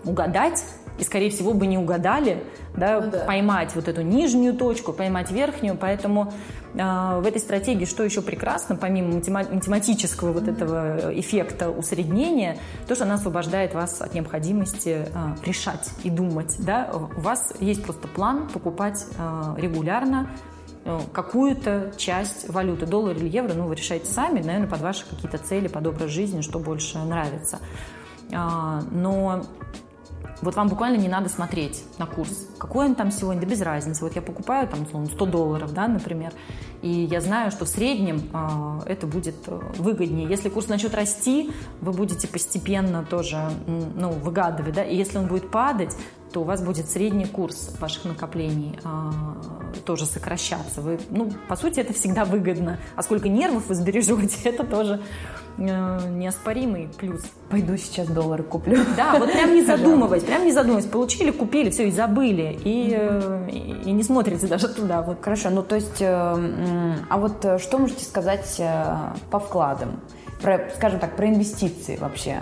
угадать и, скорее всего, бы не угадали, да, ну, да. поймать вот эту нижнюю точку, поймать верхнюю. Поэтому э, в этой стратегии что еще прекрасно, помимо математического вот этого эффекта усреднения, то, что она освобождает вас от необходимости э, решать и думать. Да? У вас есть просто план покупать э, регулярно какую-то часть валюты, доллар или евро, ну, вы решаете сами, наверное, под ваши какие-то цели, под образ жизни, что больше нравится. Но вот вам буквально не надо смотреть на курс. Какой он там сегодня, да без разницы. Вот я покупаю там 100 долларов, да, например, и я знаю, что в среднем э, это будет э, выгоднее. Если курс начнет расти, вы будете постепенно тоже ну, выгадывать, да, и если он будет падать, то у вас будет средний курс ваших накоплений э, тоже сокращаться. Вы, ну, по сути, это всегда выгодно. А сколько нервов вы сбережете, это тоже э, неоспоримый плюс. Пойду сейчас доллары куплю. Да, вот прям не задумываясь, прям не задумываясь. Получили, купили, все, и забыли. И, э, и, и не смотрите даже туда. Вот. Хорошо, ну то есть, э, а вот э, что можете сказать э, по вкладам? Про, скажем так, про инвестиции вообще.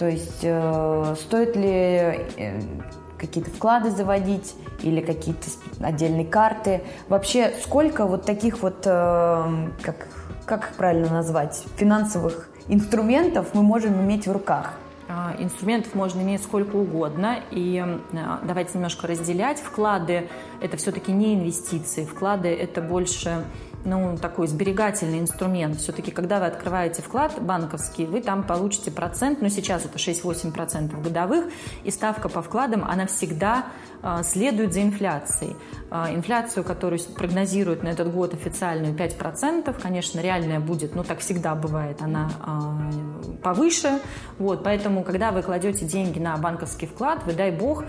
То есть э, стоит ли э, какие-то вклады заводить или какие-то отдельные карты. Вообще, сколько вот таких вот, э, как, как их правильно назвать, финансовых инструментов мы можем иметь в руках? А, инструментов можно иметь сколько угодно. И давайте немножко разделять. Вклады – это все-таки не инвестиции. Вклады – это больше ну, такой сберегательный инструмент. Все-таки, когда вы открываете вклад банковский, вы там получите процент, но сейчас это 6-8% годовых, и ставка по вкладам, она всегда э, следует за инфляцией. Э, инфляцию, которую прогнозируют на этот год официальную 5%, конечно, реальная будет, ну, так всегда бывает, она э, повыше. Вот, поэтому, когда вы кладете деньги на банковский вклад, вы, дай бог,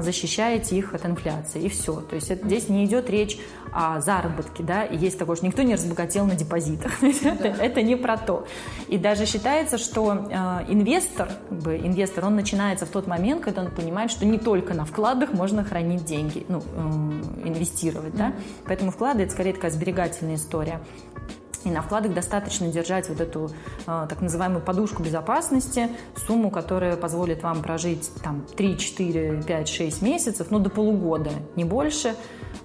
защищаете их от инфляции, и все. То есть это, здесь не идет речь о заработке, да, и есть такое, что никто не разбогател на депозитах. Да. это, это не про то. И даже считается, что э, инвестор, как бы, инвестор, он начинается в тот момент, когда он понимает, что не только на вкладах можно хранить деньги, ну, э, инвестировать, mm-hmm. да, поэтому вклады это скорее такая сберегательная история. И на вкладах достаточно держать вот эту э, так называемую подушку безопасности, сумму, которая позволит вам прожить там 3, 4, 5, 6 месяцев, ну до полугода, не больше.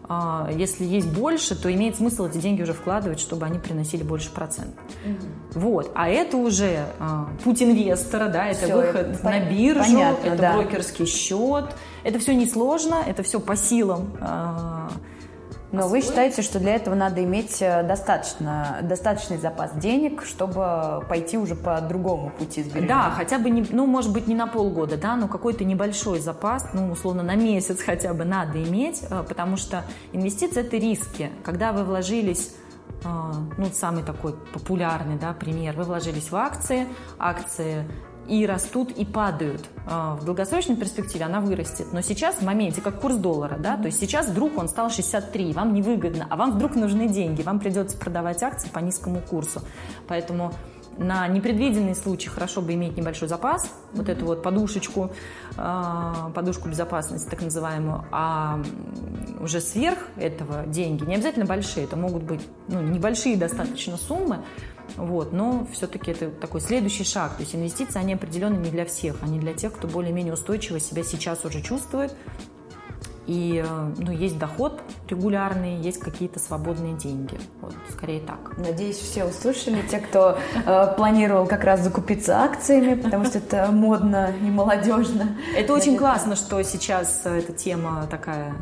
Э, если есть больше, то имеет смысл эти деньги уже вкладывать, чтобы они приносили больше процентов. Угу. Вот. А это уже э, путь инвестора, да, это все, выход это на биржу, понятно, это да. брокерский счет. Это все несложно, это все по силам но вы считаете, что для этого надо иметь э, достаточно, достаточный запас денег, чтобы пойти уже по другому пути сбережения? Да, хотя бы, не, ну, может быть, не на полгода, да, но какой-то небольшой запас, ну, условно, на месяц хотя бы надо иметь, э, потому что инвестиции – это риски. Когда вы вложились э, ну, самый такой популярный да, пример. Вы вложились в акции, акции и растут, и падают. А, в долгосрочной перспективе она вырастет. Но сейчас, в моменте, как курс доллара, да, то есть сейчас вдруг он стал 63, вам невыгодно, а вам вдруг нужны деньги, вам придется продавать акции по низкому курсу. Поэтому на непредвиденный случай хорошо бы иметь небольшой запас, вот эту вот подушечку, а, подушку безопасности так называемую, а уже сверх этого деньги, не обязательно большие, это могут быть ну, небольшие достаточно суммы, вот, но все-таки это такой следующий шаг. То есть инвестиции, они определенно не для всех, они для тех, кто более-менее устойчиво себя сейчас уже чувствует. И э, ну, есть доход регулярный, есть какие-то свободные деньги. Вот, скорее так. Надеюсь, все услышали, те, кто э, планировал как раз закупиться акциями, потому что это модно и молодежно. Это очень классно, что сейчас эта тема такая,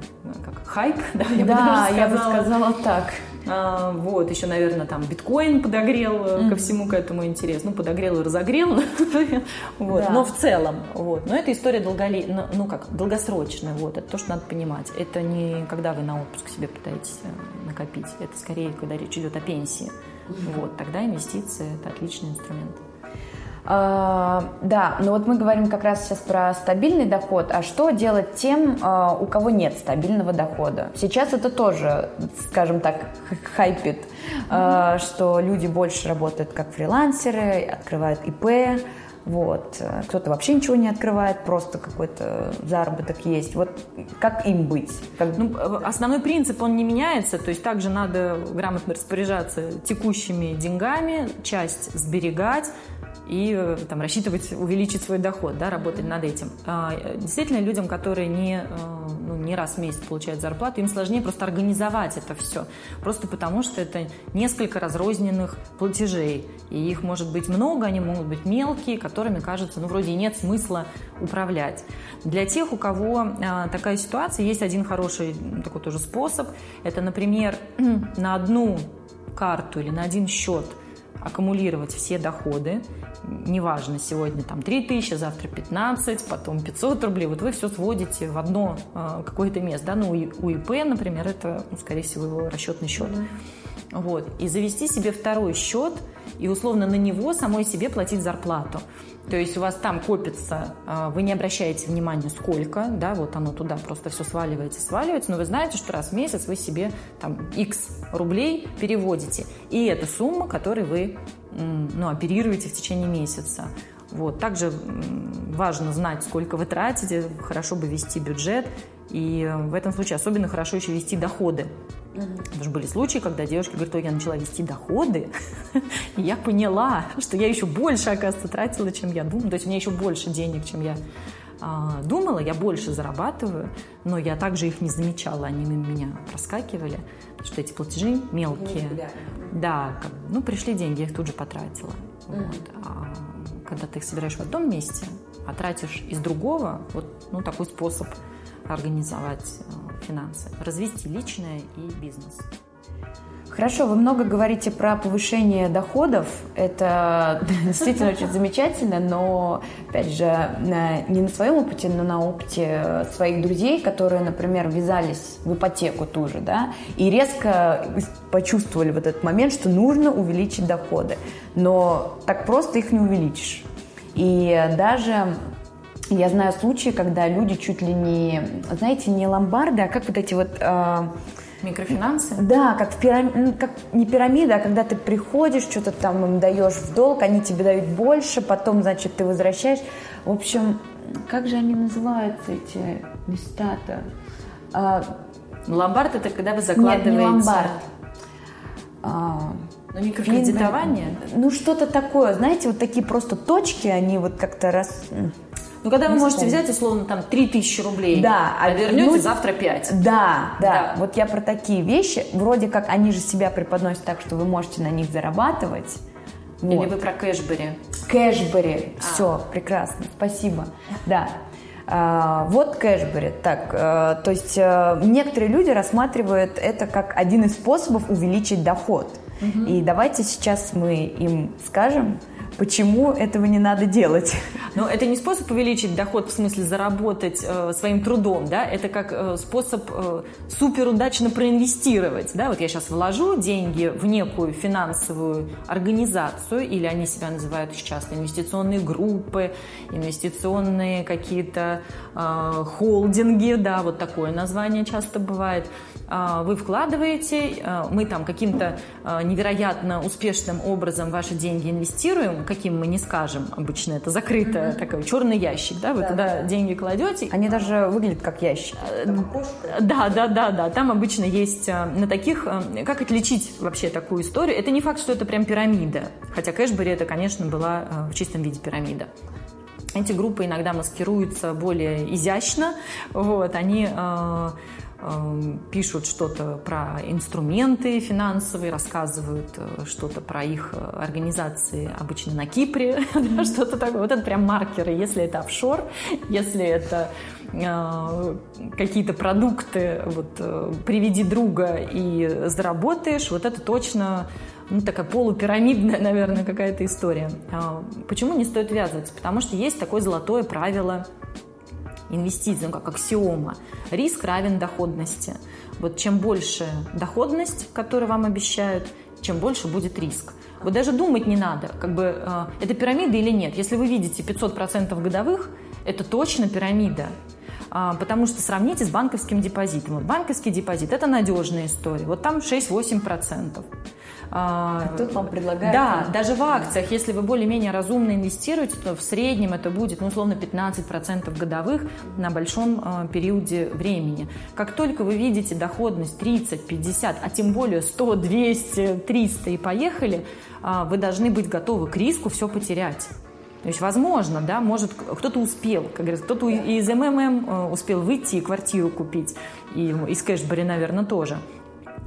как хайп, да? Я да, бы я бы сказала так. А, вот, еще, наверное, там биткоин подогрел mm-hmm. ко всему к этому интерес. Ну, подогрел и разогрел. вот. да. Но в целом, вот. Но это история долголе... Ну, ну, как, долгосрочная, вот. Это то, что надо понимать. Это не когда вы на отпуск себе пытаетесь э, накопить. Это скорее, когда речь идет о пенсии. Mm-hmm. Вот, тогда инвестиции – это отличный инструмент. А, да, но вот мы говорим как раз сейчас про стабильный доход, а что делать тем, а, у кого нет стабильного дохода? Сейчас это тоже, скажем так, хайпит, mm-hmm. что люди больше работают как фрилансеры, открывают ИП, вот. Кто-то вообще ничего не открывает, просто какой-то заработок есть. Вот как им быть? Как... Ну, основной принцип, он не меняется, то есть также надо грамотно распоряжаться текущими деньгами, часть сберегать, и э, там, рассчитывать увеличить свой доход, да, работать над этим. А, действительно, людям, которые не, э, ну, не раз в месяц получают зарплату, им сложнее просто организовать это все. Просто потому, что это несколько разрозненных платежей. И их может быть много, они могут быть мелкие, которыми, кажется, ну, вроде нет смысла управлять. Для тех, у кого а, такая ситуация, есть один хороший такой тоже способ. Это, например, на одну карту или на один счет – аккумулировать все доходы, неважно, сегодня там 3 тысячи, завтра 15, потом 500 рублей, вот вы все сводите в одно э, какое-то место, да, ну у ИП, например, это, ну, скорее всего, его расчетный счет. Mm-hmm. Вот, и завести себе второй счет и условно на него самой себе платить зарплату. То есть у вас там копится, а, вы не обращаете внимания, сколько, да, вот оно туда просто все сваливается, сваливается, но вы знаете, что раз в месяц вы себе там X рублей переводите. И это сумма, которой вы ну, оперируете в течение месяца. Вот. Также важно знать, сколько вы тратите, хорошо бы вести бюджет, и в этом случае особенно хорошо еще вести доходы. Угу. Потому что были случаи, когда девушка говорит, ой, я начала вести доходы, и я поняла, что я еще больше, оказывается, тратила, чем я думала. То есть у меня еще больше денег, чем я а, думала, я больше зарабатываю, но я также их не замечала, они мимо меня проскакивали, что эти платежи мелкие. Да, как, ну пришли деньги, я их тут же потратила. Mm-hmm. Вот. А когда ты их собираешь в одном месте, а тратишь из другого, вот ну, такой способ организовать э, финансы, развести личное и бизнес. Хорошо, вы много говорите про повышение доходов. Это действительно очень замечательно, но, опять же, не на своем опыте, но на опыте своих друзей, которые, например, ввязались в ипотеку ту же, да, и резко почувствовали в этот момент, что нужно увеличить доходы. Но так просто их не увеличишь. И даже я знаю случаи, когда люди чуть ли не, знаете, не ломбарды, а как вот эти вот э, Микрофинансы? Да, как, в пирам... Ну, как не пирамида, а когда ты приходишь, что-то там им даешь в долг, они тебе дают больше, потом, значит, ты возвращаешь. В общем, как же они называются, эти места-то? А... Ломбард – это когда вы закладываете… Нет, не ломбард. А... Ну, микрокредитование? Ну, что-то такое. Знаете, вот такие просто точки, они вот как-то раз... Ну, когда вы можете взять, условно, там, 3000 рублей, да, а вернете ну, завтра 5. Да, да, да. Вот я про такие вещи. Вроде как они же себя преподносят так, что вы можете на них зарабатывать. Вот. Или вы про Cashbery? Cashbery. А. Все, прекрасно. Спасибо. Да. А, вот Cashbery. Так, а, то есть а, некоторые люди рассматривают это как один из способов увеличить доход. Угу. И давайте сейчас мы им скажем, Почему этого не надо делать? Но это не способ увеличить доход, в смысле заработать э, своим трудом, да, это как э, способ э, суперудачно проинвестировать, да, вот я сейчас вложу деньги в некую финансовую организацию, или они себя называют сейчас инвестиционные группы, инвестиционные какие-то э, холдинги, да, вот такое название часто бывает, вы вкладываете, э, мы там каким-то э, невероятно успешным образом ваши деньги инвестируем, каким мы не скажем обычно, это закрытый mm-hmm. такой черный ящик, да, вы да, туда да. деньги кладете. Они даже выглядят как ящик. Да, да, да, да, там обычно есть на таких, как отличить вообще такую историю, это не факт, что это прям пирамида, хотя Кэшбери это, конечно, была в чистом виде пирамида. Эти группы иногда маскируются более изящно, вот, они пишут что-то про инструменты финансовые, рассказывают э, что-то про их э, организации обычно на Кипре, что-то такое. Вот это прям маркеры, если это офшор, если это э, какие-то продукты, вот приведи друга и заработаешь, вот это точно ну, такая полупирамидная, наверное, какая-то история. А почему не стоит ввязываться? Потому что есть такое золотое правило – инвестиций, ну, как аксиома. Риск равен доходности. Вот чем больше доходность, которую вам обещают, чем больше будет риск. Вот даже думать не надо, как бы э, это пирамида или нет. Если вы видите 500% годовых, это точно пирамида. А, потому что сравните с банковским депозитом. Вот банковский депозит – это надежная история. Вот там 6-8%. А, а тут вам предлагают... Да, даже в акциях, если вы более-менее разумно инвестируете, то в среднем это будет, ну, условно, 15% годовых на большом э, периоде времени. Как только вы видите доходность 30, 50, а тем более 100, 200, 300 и поехали, э, вы должны быть готовы к риску все потерять. То есть, возможно, да, может, кто-то успел, как говорится, кто-то из МММ успел выйти и квартиру купить, и из Кэшбери, наверное, тоже.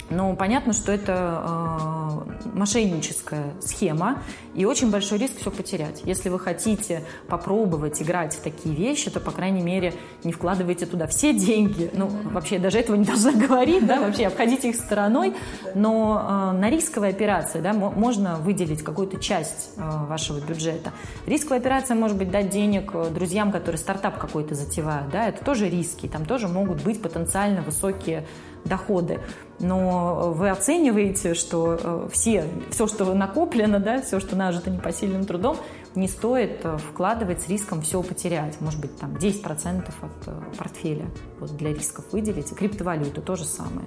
Но понятно, что это э, мошенническая схема и очень большой риск все потерять. Если вы хотите попробовать играть в такие вещи, то, по крайней мере, не вкладывайте туда все деньги. Ну, вообще, даже этого не должна говорить, да, вообще обходите их стороной. Но э, на рисковые операции, да, можно выделить какую-то часть э, вашего бюджета. Рисковая операция может быть дать денег э, друзьям, которые стартап какой-то затевают, да, это тоже риски, там тоже могут быть потенциально высокие доходы. Но вы оцениваете, что э, все, все, что накоплено, да, все, что нажито непосильным трудом, не стоит э, вкладывать с риском все потерять. Может быть, там 10% от э, портфеля вот для рисков выделить. криптовалюту то же самое.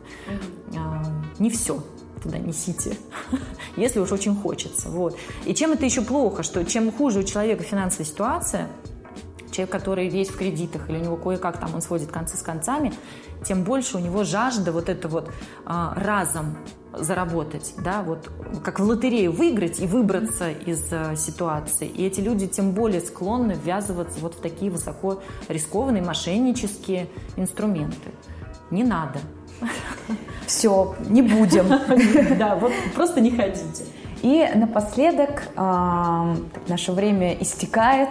Не все туда несите, если уж очень хочется. Вот. И чем это еще плохо, что чем хуже у человека финансовая ситуация, человек, который весь в кредитах, или у него кое-как там он сводит концы с концами, тем больше у него жажда вот это вот а, разом заработать, да, вот как в лотерею выиграть и выбраться из э, ситуации. И эти люди тем более склонны ввязываться вот в такие высоко рискованные мошеннические инструменты. Не надо. Все, не будем. Да, вот просто не ходите. И напоследок, э, наше время истекает,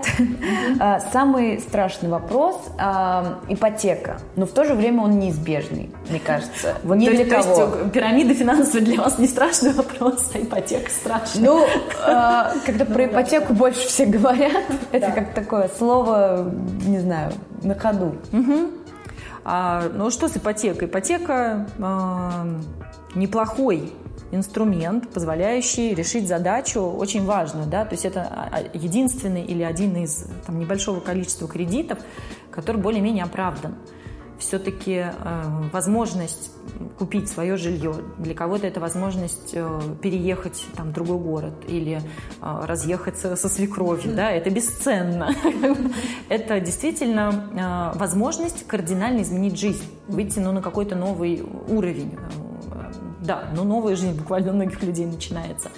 э, самый страшный вопрос э, – ипотека. Но в то же время он неизбежный, мне кажется. Вот, Ни то, для есть, кого. То есть пирамида финансовая для вас не страшный вопрос, а ипотека страшная. Ну, э, когда про ипотеку больше все говорят, это как такое слово, не знаю, на ходу. А, ну что с ипотекой? Ипотека э, неплохой инструмент, позволяющий решить задачу очень важную, да, то есть это а, а, единственный или один из там, небольшого количества кредитов, который более-менее оправдан. Все-таки э, возможность купить свое жилье, для кого-то это возможность э, переехать там, в другой город или э, разъехаться со свекровью, да, это бесценно. Это действительно э, возможность кардинально изменить жизнь, выйти ну, на какой-то новый уровень да, но новая жизнь буквально у многих людей начинается.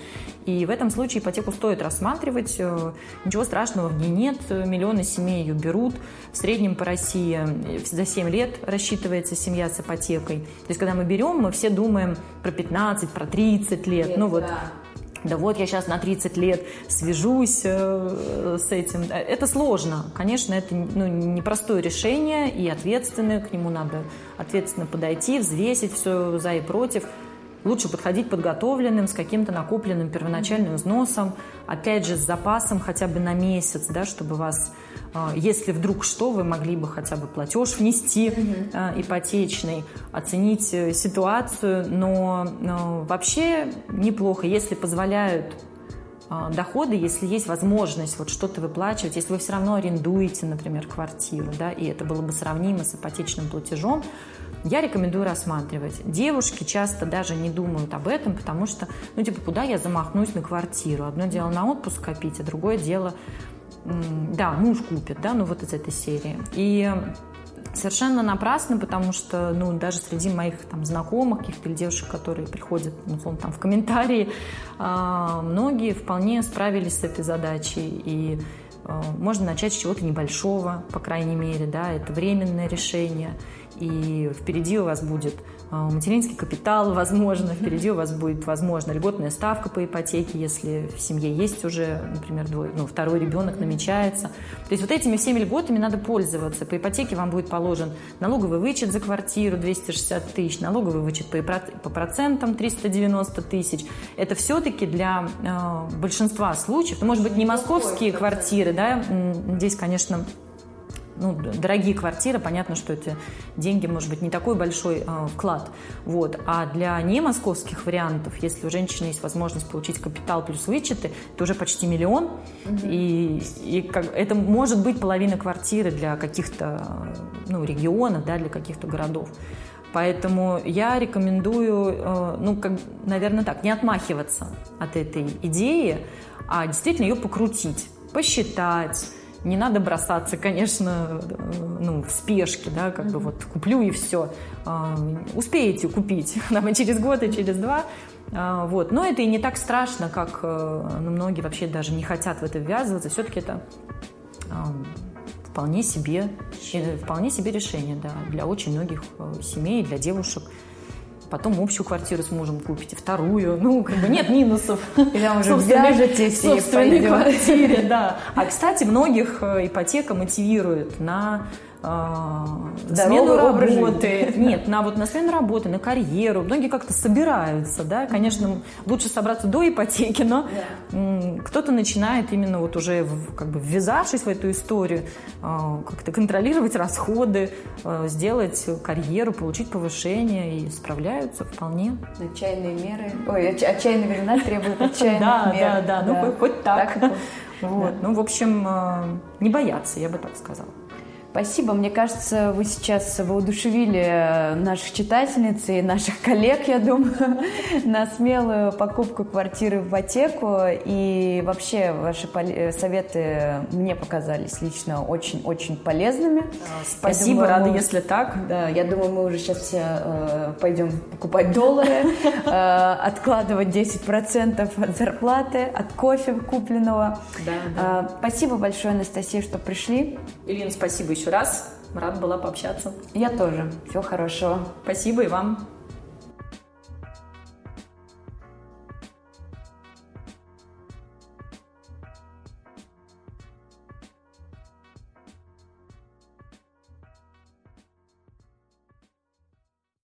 И в этом случае ипотеку стоит рассматривать. Э, ничего страшного в ней нет. Миллионы семей ее берут. В среднем по России э, за 7 лет рассчитывается семья с ипотекой. То есть, когда мы берем, мы все думаем про 15, про 30 лет. лет ну вот да да вот я сейчас на 30 лет свяжусь э, с этим. Это сложно. Конечно, это ну, непростое решение и ответственное. К нему надо ответственно подойти, взвесить все за и против. Лучше подходить подготовленным, с каким-то накопленным первоначальным взносом, опять же, с запасом хотя бы на месяц, да, чтобы вас, а, если вдруг что, вы могли бы хотя бы платеж внести mm-hmm. ипотечный, оценить э, ситуацию, но, но вообще неплохо, если позволяют а, доходы, если есть возможность вот что-то выплачивать, если вы все равно арендуете, например, квартиру, да, и это было бы сравнимо с ипотечным платежом, я рекомендую рассматривать. Девушки часто даже не думают об этом, потому что, ну, типа, куда я замахнусь на квартиру? Одно дело на отпуск копить, а другое дело, да, муж купит, да, ну, вот из этой серии. И совершенно напрасно, потому что, ну, даже среди моих там знакомых, каких-то девушек, которые приходят, ну, там, в комментарии, а, многие вполне справились с этой задачей. И а, можно начать с чего-то небольшого, по крайней мере, да, это временное решение и впереди у вас будет а, материнский капитал, возможно, впереди у вас будет, возможно, льготная ставка по ипотеке, если в семье есть уже, например, двое, ну, второй ребенок намечается. То есть вот этими всеми льготами надо пользоваться. По ипотеке вам будет положен налоговый вычет за квартиру 260 тысяч, налоговый вычет по, по процентам 390 тысяч. Это все-таки для э, большинства случаев, ну, может быть, не московские квартиры, да, здесь, конечно, ну, дорогие квартиры, понятно, что эти деньги, может быть, не такой большой э, вклад. Вот. А для не московских вариантов, если у женщины есть возможность получить капитал плюс вычеты, это уже почти миллион. Угу. И, и как, это может быть половина квартиры для каких-то ну, регионов, да, для каких-то городов. Поэтому я рекомендую, э, ну, как, наверное, так, не отмахиваться от этой идеи, а действительно ее покрутить, посчитать, не надо бросаться, конечно, ну, в спешке, да, как бы вот куплю и все. А, успеете купить, там, и через год, и через два. А, вот. Но это и не так страшно, как э, ну, многие вообще даже не хотят в это ввязываться. Все-таки это вполне себе, э, вполне себе решение да, для очень многих э, семей, для девушек потом общую квартиру с мужем купите, вторую, ну, как бы нет минусов. Или уже вяжетесь в собственной квартире, да. А, кстати, многих э, ипотека мотивирует на а, смену работы. Нет, на вот на смену работы, на карьеру. Многие как-то собираются, да. Конечно, лучше собраться до ипотеки, но да. кто-то начинает именно вот уже как бы ввязавшись в эту историю, а, как-то контролировать расходы, а, сделать карьеру, получить повышение и справляются вполне. Отчаянные меры. Ой, отчаянные времена требуют отчаянных да, мер. Да, да, да. Ну хоть так. Вот. Ну, в общем, не бояться, я бы так сказала. Спасибо. Мне кажется, вы сейчас воодушевили наших читательниц и наших коллег, я думаю, на смелую покупку квартиры в ипотеку. И вообще ваши советы мне показались лично очень-очень полезными. Спасибо, думаю, рада, мы, если так. Да, я думаю, мы уже сейчас все э, пойдем покупать доллары, э, откладывать 10% от зарплаты, от кофе купленного. Да, да. Э, спасибо большое, Анастасия, что пришли. Ирина, спасибо еще раз. Рад была пообщаться. Я тоже. Всего хорошего. Спасибо и вам.